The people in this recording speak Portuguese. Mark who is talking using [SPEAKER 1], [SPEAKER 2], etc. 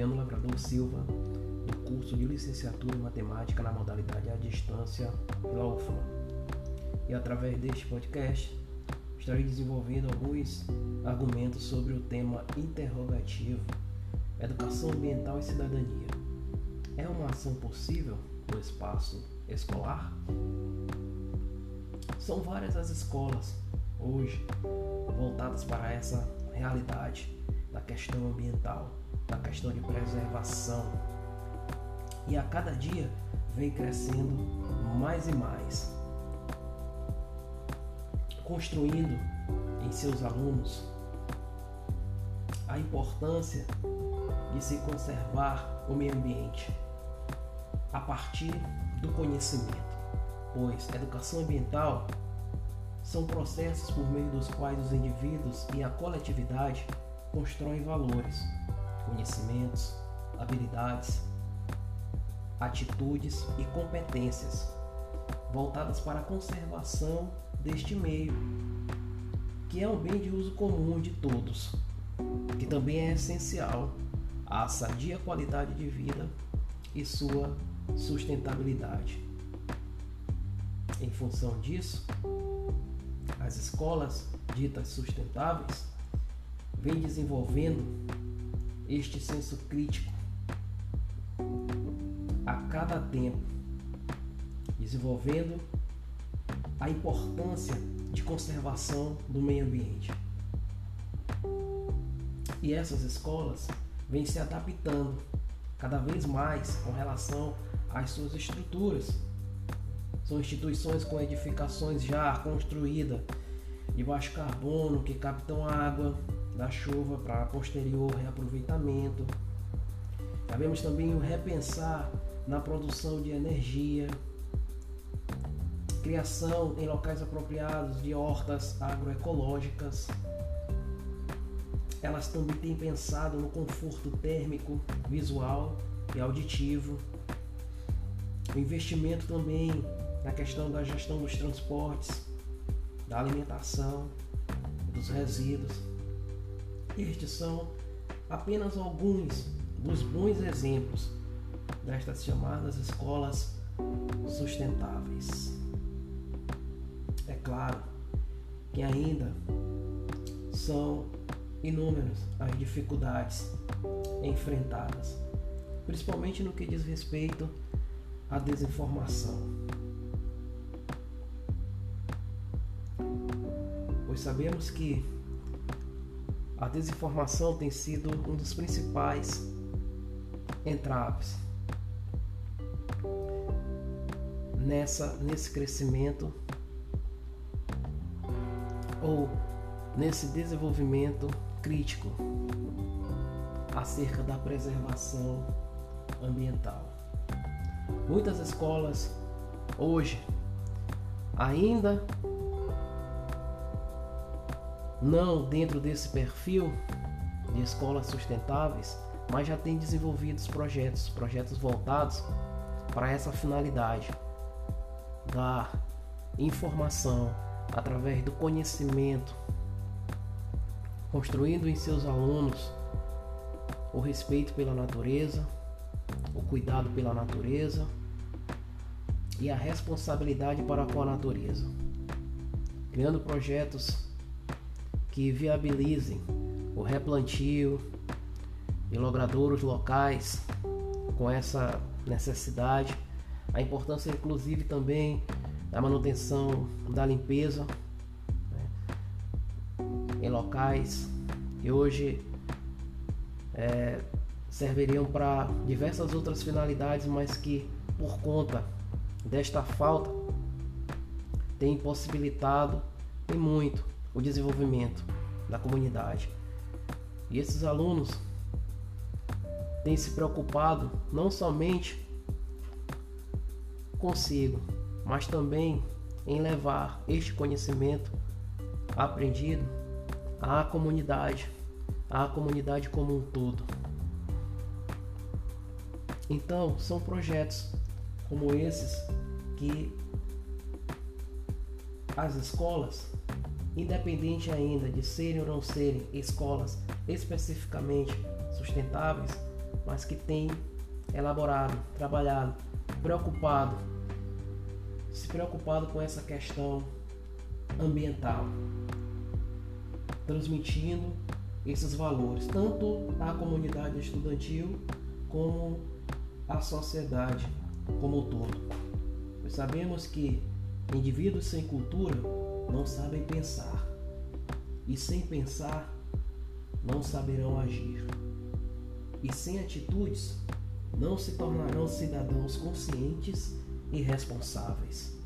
[SPEAKER 1] Fabiano Lavrador Silva, do curso de licenciatura em matemática na modalidade à distância pela UFMA. E através deste podcast, estarei desenvolvendo alguns argumentos sobre o tema interrogativo Educação Ambiental e Cidadania. É uma ação possível no espaço escolar? São várias as escolas hoje voltadas para essa realidade da questão ambiental, da questão de preservação. E a cada dia vem crescendo mais e mais, construindo em seus alunos a importância de se conservar o meio ambiente a partir do conhecimento, pois educação ambiental são processos por meio dos quais os indivíduos e a coletividade constroem valores, conhecimentos, habilidades, atitudes e competências voltadas para a conservação deste meio, que é um bem de uso comum de todos, que também é essencial à sadia qualidade de vida e sua sustentabilidade. Em função disso, as escolas ditas sustentáveis vêm desenvolvendo este senso crítico a cada tempo, desenvolvendo a importância de conservação do meio ambiente. E essas escolas vêm se adaptando cada vez mais com relação às suas estruturas. São instituições com edificações já construídas de baixo carbono que captam água da chuva para posterior reaproveitamento. Sabemos também o repensar na produção de energia, criação em locais apropriados de hortas agroecológicas elas também têm pensado no conforto térmico, visual e auditivo. O investimento também na questão da gestão dos transportes, da alimentação, dos resíduos. Estes são apenas alguns dos bons exemplos destas chamadas escolas sustentáveis. É claro que ainda são inúmeras as dificuldades enfrentadas, principalmente no que diz respeito à desinformação. Pois sabemos que a desinformação tem sido um dos principais entraves nessa nesse crescimento ou nesse desenvolvimento crítico acerca da preservação ambiental. Muitas escolas hoje ainda não dentro desse perfil de escolas sustentáveis, mas já têm desenvolvido projetos, projetos voltados para essa finalidade da informação através do conhecimento construindo em seus alunos o respeito pela natureza, o cuidado pela natureza e a responsabilidade para com a natureza, criando projetos que viabilizem o replantio de logradouros locais com essa necessidade, a importância inclusive também da manutenção da limpeza em locais que hoje é, serviriam para diversas outras finalidades, mas que por conta desta falta tem impossibilitado em muito o desenvolvimento da comunidade. E esses alunos têm se preocupado não somente consigo, mas também em levar este conhecimento aprendido à comunidade, à comunidade como um todo. Então, são projetos como esses que as escolas, independente ainda de serem ou não serem escolas especificamente sustentáveis, mas que tem elaborado, trabalhado, preocupado, se preocupado com essa questão ambiental, transmitindo esses valores, tanto à comunidade estudantil como à sociedade como um todo. Nós sabemos que indivíduos sem cultura não sabem pensar, e sem pensar não saberão agir, e sem atitudes não se tornarão cidadãos conscientes e responsáveis.